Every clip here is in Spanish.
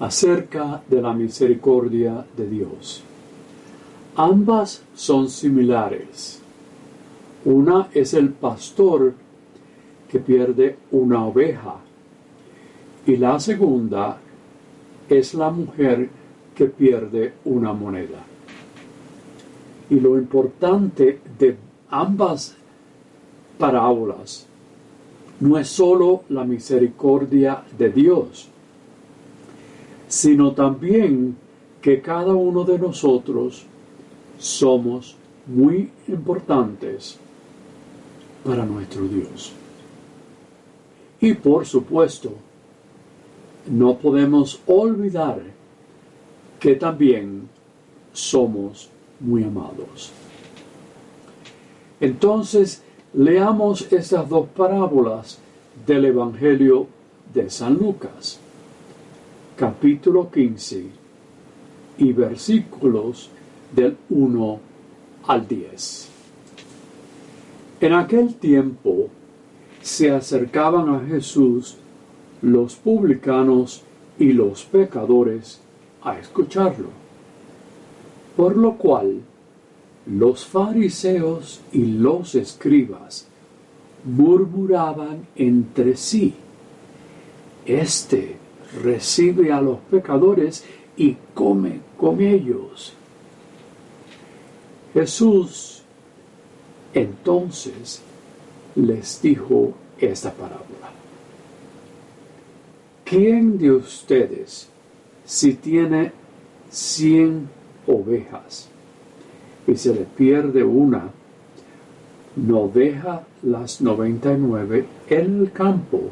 acerca de la misericordia de Dios. Ambas son similares. Una es el pastor que pierde una oveja y la segunda es la mujer que pierde una moneda. Y lo importante de ambas parábolas no es sólo la misericordia de Dios, sino también que cada uno de nosotros somos muy importantes para nuestro Dios. Y por supuesto, no podemos olvidar que también somos muy amados. Entonces, leamos estas dos parábolas del Evangelio de San Lucas capítulo 15 y versículos del 1 al 10. En aquel tiempo se acercaban a Jesús los publicanos y los pecadores a escucharlo, por lo cual los fariseos y los escribas murmuraban entre sí, Este recibe a los pecadores y come con ellos. Jesús entonces les dijo esta parábola. ¿Quién de ustedes, si tiene cien ovejas y se le pierde una, no deja las noventa y nueve en el campo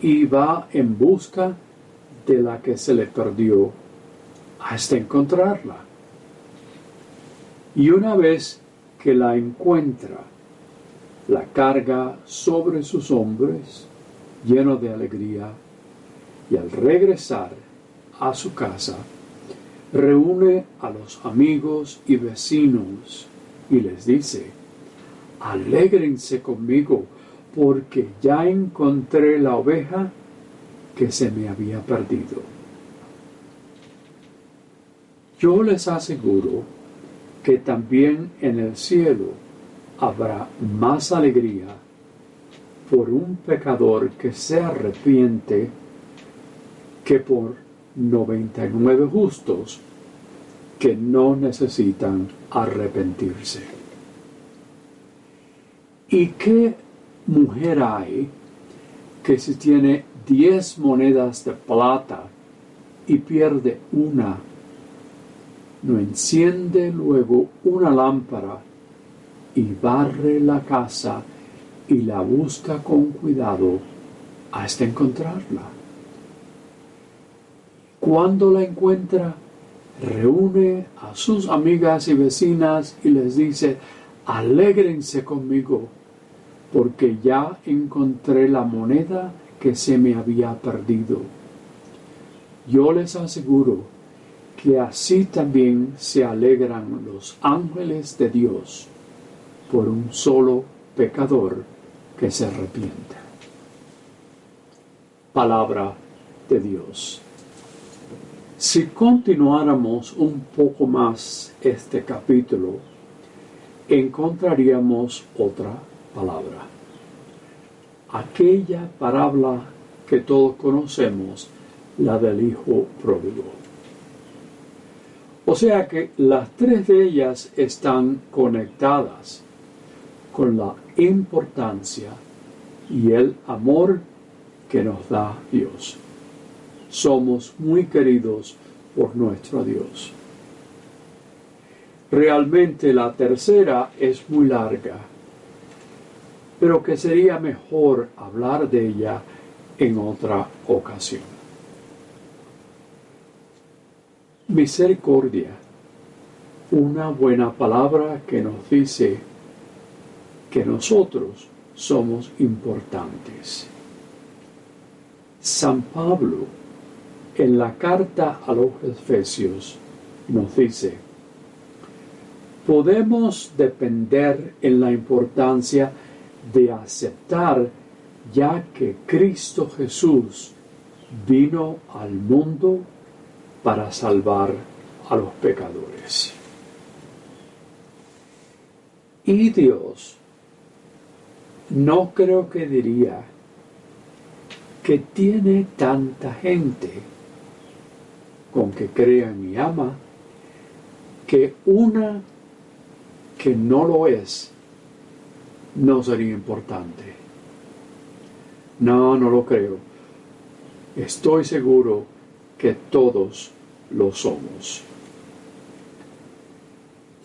y va en busca de la que se le perdió hasta encontrarla. Y una vez que la encuentra, la carga sobre sus hombros lleno de alegría y al regresar a su casa, reúne a los amigos y vecinos y les dice, alégrense conmigo porque ya encontré la oveja que se me había perdido. Yo les aseguro que también en el cielo habrá más alegría por un pecador que se arrepiente que por 99 justos que no necesitan arrepentirse. ¿Y qué mujer hay que si tiene diez monedas de plata y pierde una, no enciende luego una lámpara y barre la casa y la busca con cuidado hasta encontrarla. Cuando la encuentra, reúne a sus amigas y vecinas y les dice, alégrense conmigo porque ya encontré la moneda que se me había perdido. Yo les aseguro que así también se alegran los ángeles de Dios por un solo pecador que se arrepiente. Palabra de Dios. Si continuáramos un poco más este capítulo, encontraríamos otra palabra. Aquella parábola que todos conocemos, la del Hijo Pródigo. O sea que las tres de ellas están conectadas con la importancia y el amor que nos da Dios. Somos muy queridos por nuestro Dios. Realmente la tercera es muy larga pero que sería mejor hablar de ella en otra ocasión. Misericordia, una buena palabra que nos dice que nosotros somos importantes. San Pablo, en la carta a los Efesios, nos dice, podemos depender en la importancia aceptar ya que Cristo Jesús vino al mundo para salvar a los pecadores. Y Dios no creo que diría que tiene tanta gente con que crean y ama que una que no lo es no sería importante. No, no lo creo. Estoy seguro que todos lo somos.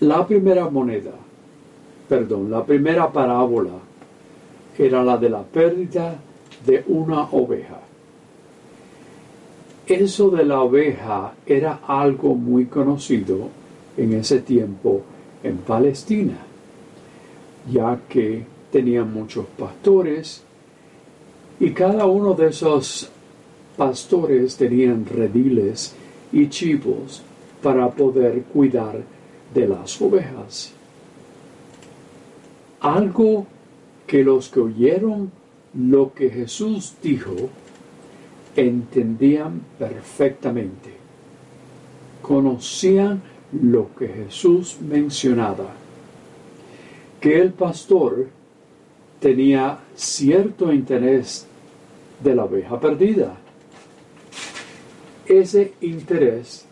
La primera moneda, perdón, la primera parábola era la de la pérdida de una oveja. Eso de la oveja era algo muy conocido en ese tiempo en Palestina, ya que tenían muchos pastores y cada uno de esos pastores tenían rediles y chivos para poder cuidar de las ovejas. Algo que los que oyeron lo que Jesús dijo entendían perfectamente, conocían lo que Jesús mencionaba, que el pastor tenía cierto interés de la oveja perdida. Ese interés,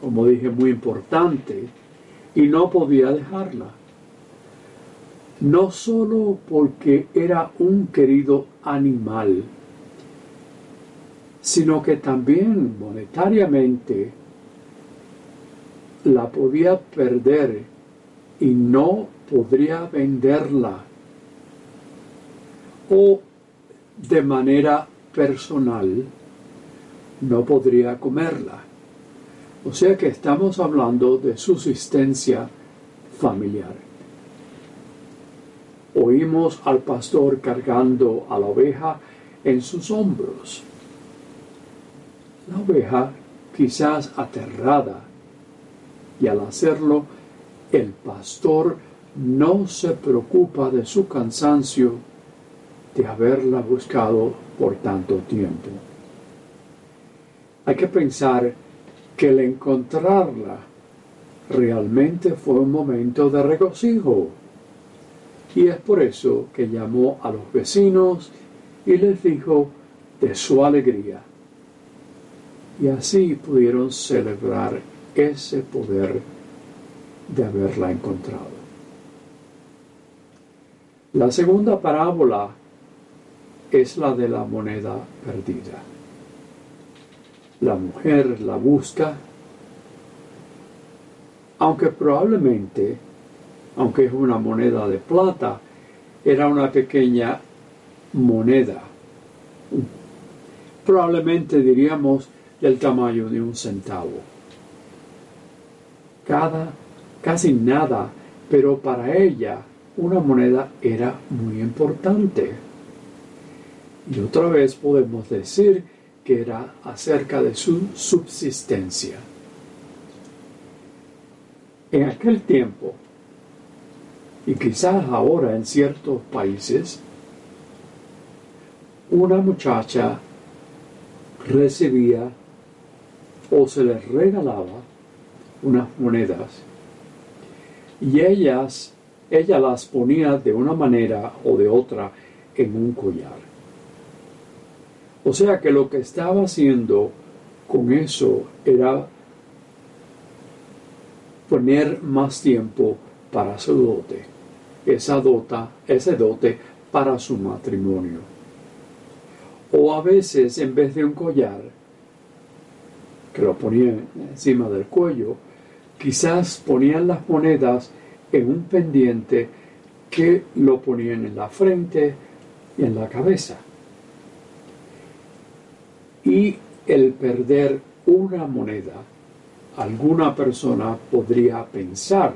como dije, muy importante, y no podía dejarla no solo porque era un querido animal, sino que también monetariamente la podía perder y no podría venderla o de manera personal no podría comerla. O sea que estamos hablando de subsistencia familiar oímos al pastor cargando a la oveja en sus hombros. La oveja, quizás aterrada, y al hacerlo, el pastor no se preocupa de su cansancio de haberla buscado por tanto tiempo. Hay que pensar que el encontrarla realmente fue un momento de regocijo y es por eso que llamó a los vecinos y les dijo de su alegría. Y así pudieron celebrar ese poder de haberla encontrado. La segunda parábola es la de la moneda perdida. La mujer la busca, aunque probablemente aunque es una moneda de plata, era una pequeña moneda. Probablemente diríamos del tamaño de un centavo. Cada, casi nada, pero para ella una moneda era muy importante. Y otra vez podemos decir que era acerca de su subsistencia. En aquel tiempo, y quizás ahora en ciertos países, una muchacha recibía o se les regalaba unas monedas y ellas, ella las ponía de una manera o de otra en un collar. O sea que lo que estaba haciendo con eso era poner más tiempo para su dote esa dota, ese dote para su matrimonio. O a veces, en vez de un collar, que lo ponían encima del cuello, quizás ponían las monedas en un pendiente que lo ponían en la frente y en la cabeza. Y el perder una moneda alguna persona podría pensar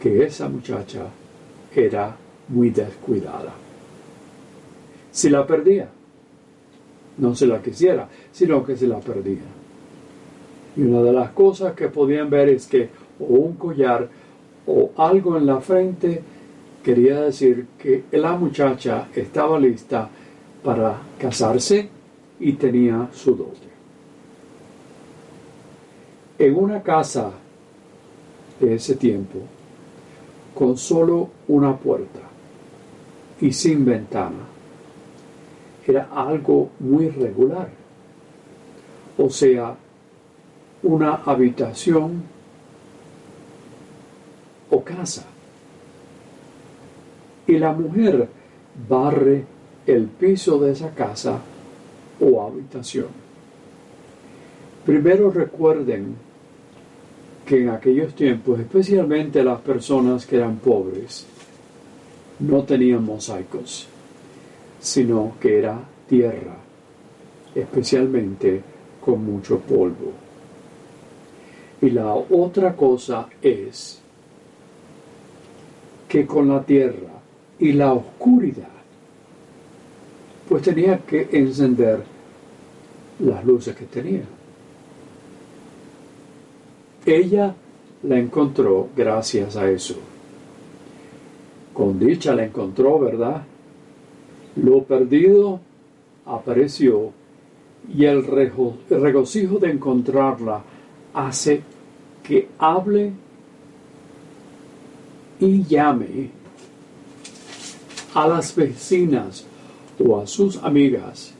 que esa muchacha era muy descuidada. Si la perdía, no se la quisiera, sino que se la perdía. Y una de las cosas que podían ver es que o un collar o algo en la frente quería decir que la muchacha estaba lista para casarse y tenía su dote. En una casa de ese tiempo, con solo una puerta y sin ventana, era algo muy regular. O sea, una habitación o casa. Y la mujer barre el piso de esa casa o habitación. Primero recuerden que en aquellos tiempos, especialmente las personas que eran pobres, no tenían mosaicos, sino que era tierra, especialmente con mucho polvo. Y la otra cosa es que con la tierra y la oscuridad, pues tenía que encender las luces que tenía. Ella la encontró gracias a eso. Con dicha la encontró, ¿verdad? Lo perdido apareció y el regocijo de encontrarla hace que hable y llame a las vecinas o a sus amigas.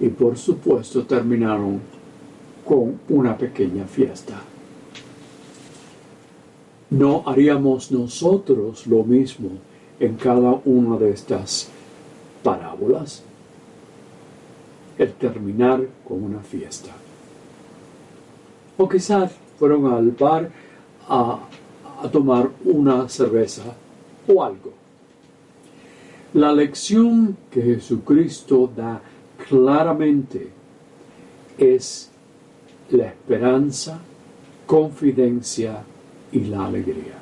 Y por supuesto terminaron con una pequeña fiesta. ¿No haríamos nosotros lo mismo en cada una de estas parábolas? El terminar con una fiesta. O quizás fueron al bar a, a tomar una cerveza o algo. La lección que Jesucristo da claramente es la esperanza, confidencia y la alegría.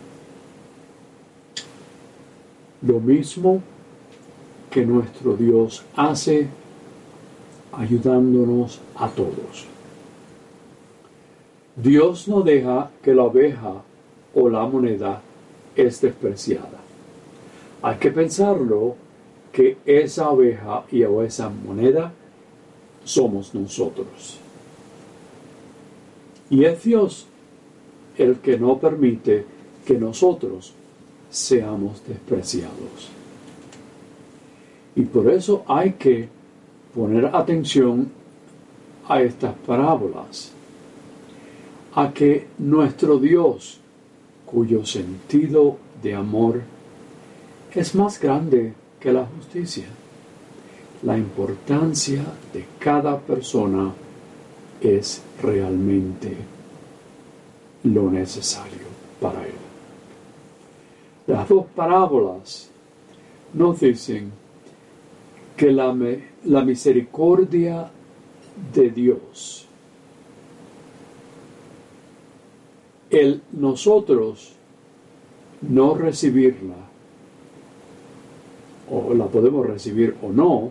Lo mismo que nuestro Dios hace ayudándonos a todos. Dios no deja que la oveja o la moneda es despreciada. Hay que pensarlo que esa oveja y o esa moneda somos nosotros. Y es Dios el que no permite que nosotros seamos despreciados. Y por eso hay que poner atención a estas parábolas, a que nuestro Dios, cuyo sentido de amor es más grande que la justicia, la importancia de cada persona es realmente lo necesario para él. Las dos parábolas nos dicen que la, la misericordia de Dios, el nosotros no recibirla, o la podemos recibir o no,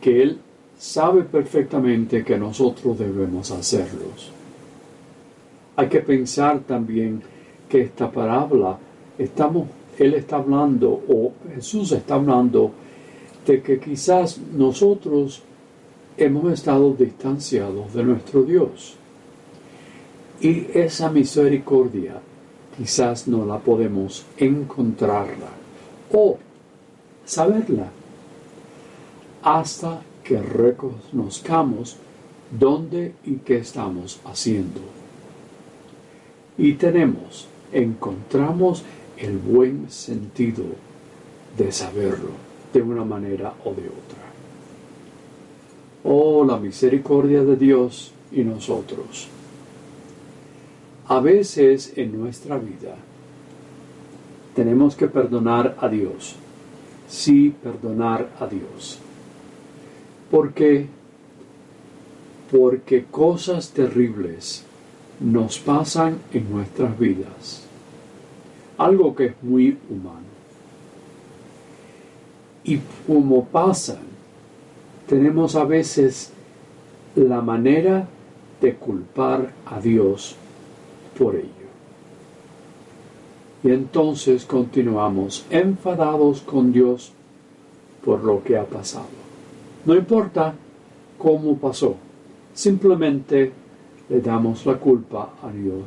que Él sabe perfectamente que nosotros debemos hacerlos. Hay que pensar también que esta parábola, estamos, Él está hablando, o Jesús está hablando, de que quizás nosotros hemos estado distanciados de nuestro Dios. Y esa misericordia quizás no la podemos encontrarla o saberla hasta que reconozcamos dónde y qué estamos haciendo. Y tenemos, encontramos el buen sentido de saberlo de una manera o de otra. Oh, la misericordia de Dios y nosotros. A veces en nuestra vida tenemos que perdonar a Dios. Sí, perdonar a Dios porque porque cosas terribles nos pasan en nuestras vidas. Algo que es muy humano. Y como pasan, tenemos a veces la manera de culpar a Dios por ello. Y entonces continuamos enfadados con Dios por lo que ha pasado. No importa cómo pasó, simplemente le damos la culpa a Dios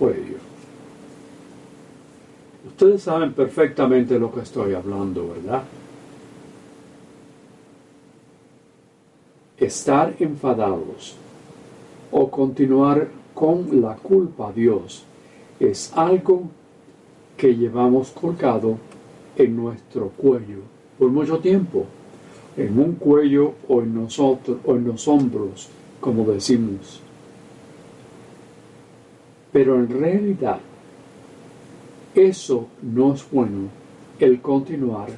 por ello. Ustedes saben perfectamente lo que estoy hablando, ¿verdad? Estar enfadados o continuar con la culpa a Dios es algo que llevamos colgado en nuestro cuello por mucho tiempo, en un cuello o en nosotros o en los hombros, como decimos. Pero en realidad eso no es bueno el continuar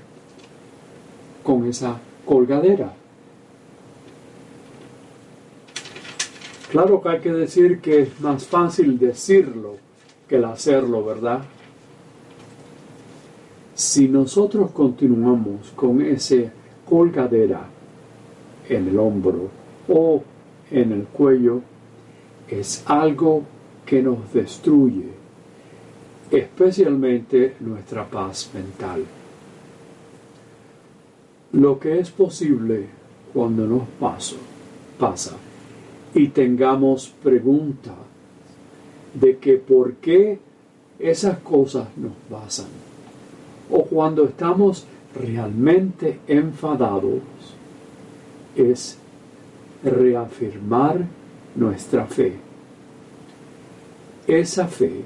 con esa colgadera. Claro que hay que decir que es más fácil decirlo que el hacerlo, ¿verdad? Si nosotros continuamos con ese colgadera en el hombro o en el cuello, es algo que nos destruye, especialmente nuestra paz mental. Lo que es posible cuando nos pasa, pasa y tengamos pregunta de que por qué esas cosas nos pasan. O cuando estamos realmente enfadados, es reafirmar nuestra fe. Esa fe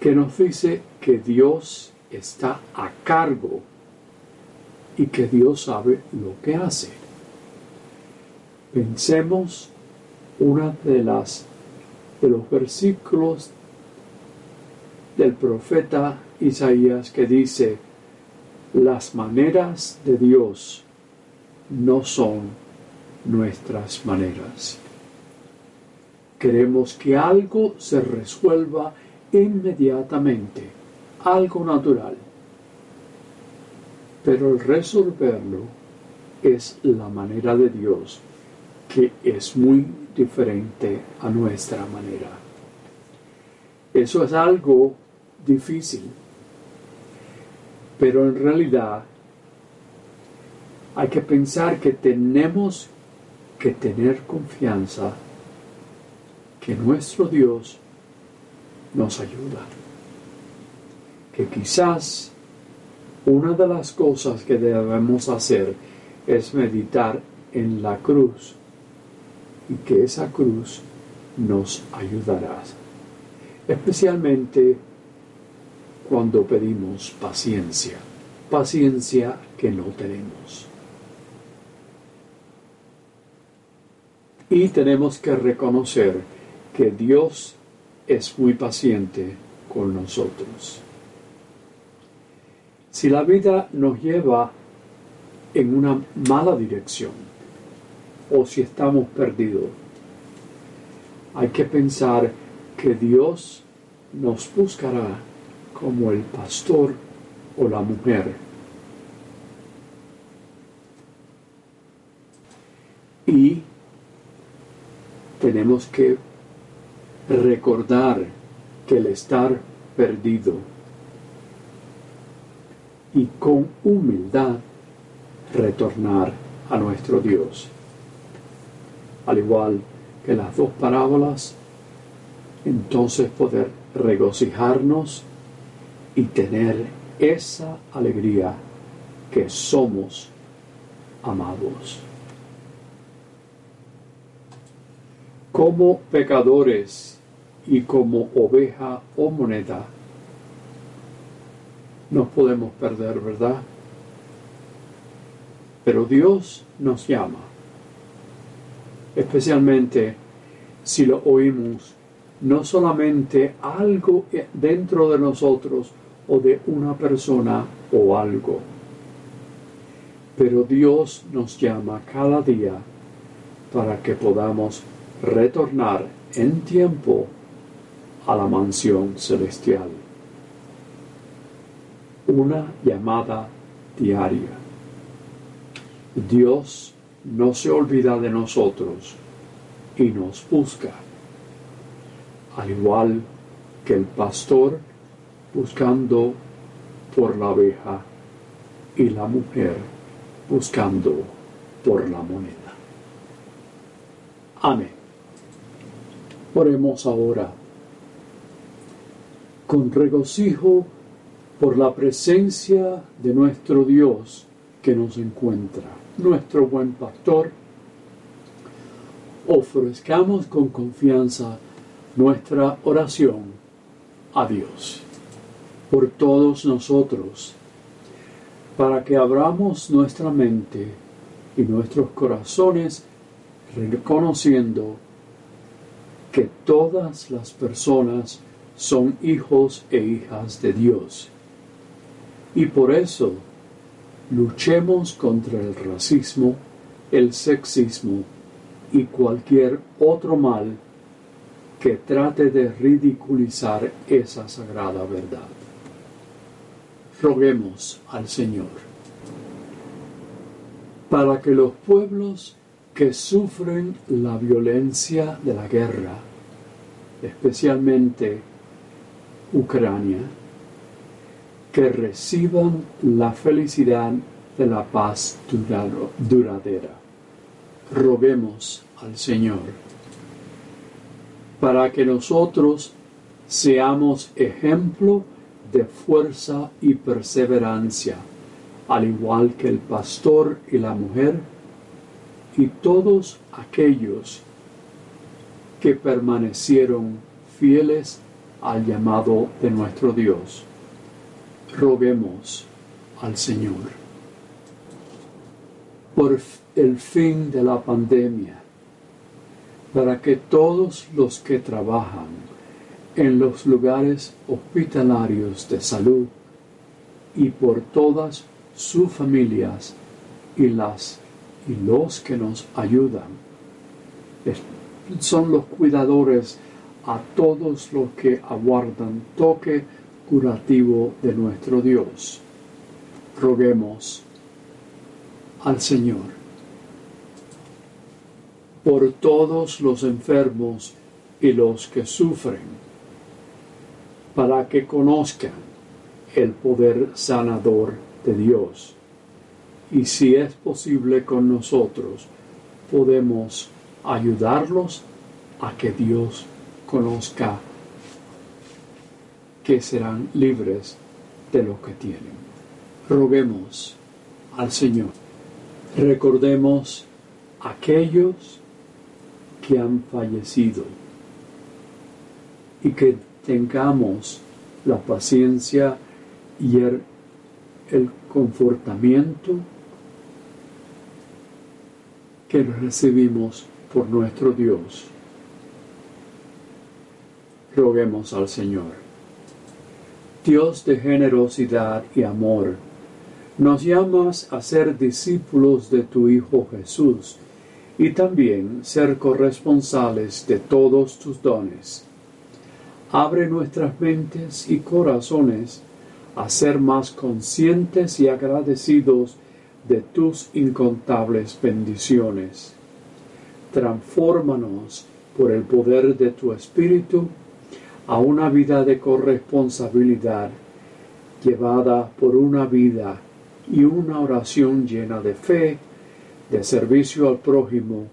que nos dice que Dios está a cargo y que Dios sabe lo que hace. Pensemos una de las de los versículos del profeta Isaías que dice las maneras de Dios no son nuestras maneras. Queremos que algo se resuelva inmediatamente, algo natural. Pero el resolverlo es la manera de Dios, que es muy diferente a nuestra manera. Eso es algo difícil, pero en realidad hay que pensar que tenemos que tener confianza que nuestro Dios nos ayuda. Que quizás una de las cosas que debemos hacer es meditar en la cruz y que esa cruz nos ayudará, especialmente cuando pedimos paciencia, paciencia que no tenemos. Y tenemos que reconocer que Dios es muy paciente con nosotros. Si la vida nos lleva en una mala dirección, o si estamos perdidos. Hay que pensar que Dios nos buscará como el pastor o la mujer. Y tenemos que recordar que el estar perdido y con humildad retornar a nuestro Dios al igual que las dos parábolas, entonces poder regocijarnos y tener esa alegría que somos amados. Como pecadores y como oveja o moneda, nos podemos perder, ¿verdad? Pero Dios nos llama especialmente si lo oímos no solamente algo dentro de nosotros o de una persona o algo, pero Dios nos llama cada día para que podamos retornar en tiempo a la mansión celestial. Una llamada diaria. Dios no se olvida de nosotros y nos busca, al igual que el pastor buscando por la abeja y la mujer buscando por la moneda. Amén. Oremos ahora con regocijo por la presencia de nuestro Dios que nos encuentra, nuestro buen pastor. Ofrezcamos con confianza nuestra oración a Dios por todos nosotros, para que abramos nuestra mente y nuestros corazones reconociendo que todas las personas son hijos e hijas de Dios. Y por eso luchemos contra el racismo, el sexismo y cualquier otro mal que trate de ridiculizar esa sagrada verdad. Roguemos al Señor para que los pueblos que sufren la violencia de la guerra, especialmente Ucrania, que reciban la felicidad de la paz duradera. Roguemos al Señor para que nosotros seamos ejemplo de fuerza y perseverancia, al igual que el pastor y la mujer, y todos aquellos que permanecieron fieles al llamado de nuestro Dios. Roguemos al Señor. Por el fin de la pandemia, para que todos los que trabajan en los lugares hospitalarios de salud y por todas sus familias y las y los que nos ayudan son los cuidadores a todos los que aguardan toque curativo de nuestro Dios. Roguemos al Señor por todos los enfermos y los que sufren, para que conozcan el poder sanador de Dios. Y si es posible con nosotros, podemos ayudarlos a que Dios conozca que serán libres de lo que tienen. Roguemos al Señor. Recordemos aquellos que han fallecido y que tengamos la paciencia y el, el confortamiento que recibimos por nuestro Dios roguemos al Señor. Dios de generosidad y amor, nos llamas a ser discípulos de tu Hijo Jesús y también ser corresponsales de todos tus dones. Abre nuestras mentes y corazones a ser más conscientes y agradecidos de tus incontables bendiciones. Transfórmanos por el poder de tu Espíritu a una vida de corresponsabilidad llevada por una vida y una oración llena de fe, de servicio al prójimo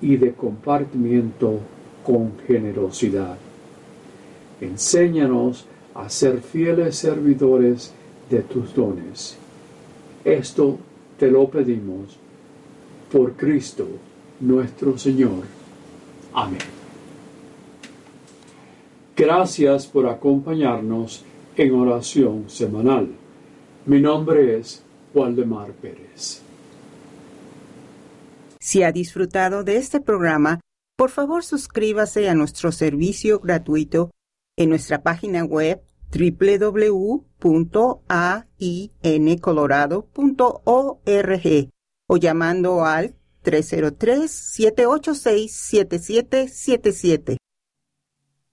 y de compartimiento con generosidad. Enséñanos a ser fieles servidores de tus dones. Esto te lo pedimos por Cristo nuestro Señor. Amén. Gracias por acompañarnos en oración semanal. Mi nombre es Waldemar Pérez. Si ha disfrutado de este programa, por favor suscríbase a nuestro servicio gratuito en nuestra página web www.aincolorado.org o llamando al 303-786-7777.